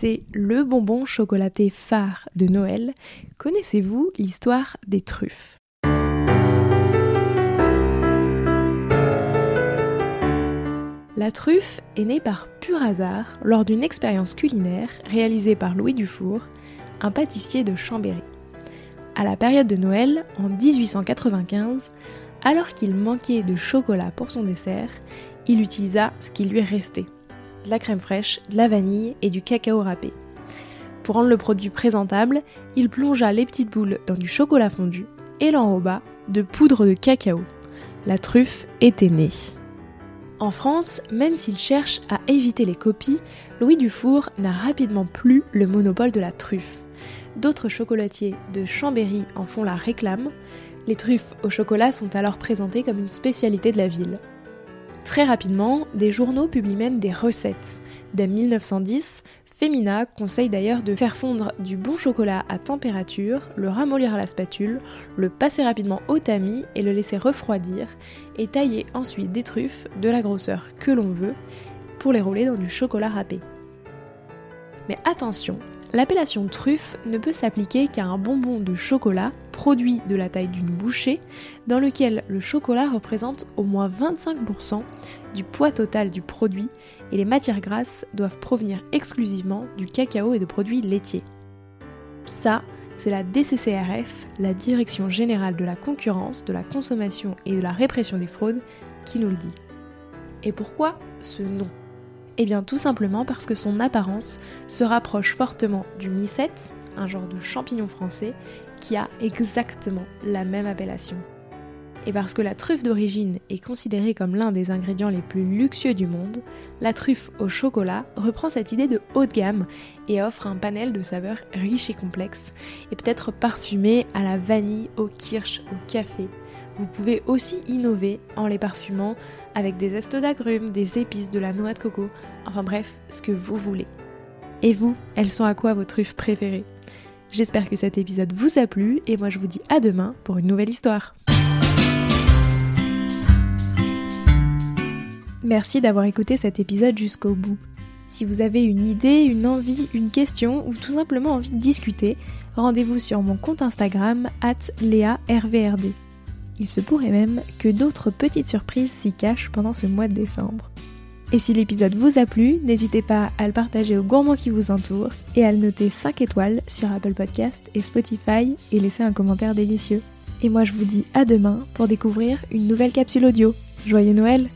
C'est le bonbon chocolaté phare de Noël. Connaissez-vous l'histoire des truffes? La truffe est née par pur hasard lors d'une expérience culinaire réalisée par Louis Dufour, un pâtissier de Chambéry. À la période de Noël, en 1895, alors qu'il manquait de chocolat pour son dessert, il utilisa ce qui lui restait, de la crème fraîche, de la vanille et du cacao râpé. Pour rendre le produit présentable, il plongea les petites boules dans du chocolat fondu et l'enroba de poudre de cacao. La truffe était née. En France, même s'il cherche à éviter les copies, Louis Dufour n'a rapidement plus le monopole de la truffe. D'autres chocolatiers de Chambéry en font la réclame. Les truffes au chocolat sont alors présentées comme une spécialité de la ville. Très rapidement, des journaux publient même des recettes. Dès 1910, Femina conseille d'ailleurs de faire fondre du bon chocolat à température, le ramollir à la spatule, le passer rapidement au tamis et le laisser refroidir, et tailler ensuite des truffes de la grosseur que l'on veut pour les rouler dans du chocolat râpé. Mais attention, L'appellation truffe ne peut s'appliquer qu'à un bonbon de chocolat produit de la taille d'une bouchée, dans lequel le chocolat représente au moins 25% du poids total du produit et les matières grasses doivent provenir exclusivement du cacao et de produits laitiers. Ça, c'est la DCCRF, la Direction générale de la concurrence, de la consommation et de la répression des fraudes, qui nous le dit. Et pourquoi ce nom? Eh bien tout simplement parce que son apparence se rapproche fortement du mycète, un genre de champignon français, qui a exactement la même appellation. Et parce que la truffe d'origine est considérée comme l'un des ingrédients les plus luxueux du monde, la truffe au chocolat reprend cette idée de haut de gamme et offre un panel de saveurs riches et complexes, et peut-être parfumé à la vanille, au kirsch, au café. Vous pouvez aussi innover en les parfumant avec des zestes d'agrumes, des épices, de la noix de coco, enfin bref, ce que vous voulez. Et vous, elles sont à quoi vos truffes préférées J'espère que cet épisode vous a plu et moi je vous dis à demain pour une nouvelle histoire. Merci d'avoir écouté cet épisode jusqu'au bout. Si vous avez une idée, une envie, une question ou tout simplement envie de discuter, rendez-vous sur mon compte Instagram at léarvrd il se pourrait même que d'autres petites surprises s'y cachent pendant ce mois de décembre. Et si l'épisode vous a plu, n'hésitez pas à le partager aux gourmands qui vous entourent et à le noter 5 étoiles sur Apple Podcast et Spotify et laisser un commentaire délicieux. Et moi je vous dis à demain pour découvrir une nouvelle capsule audio. Joyeux Noël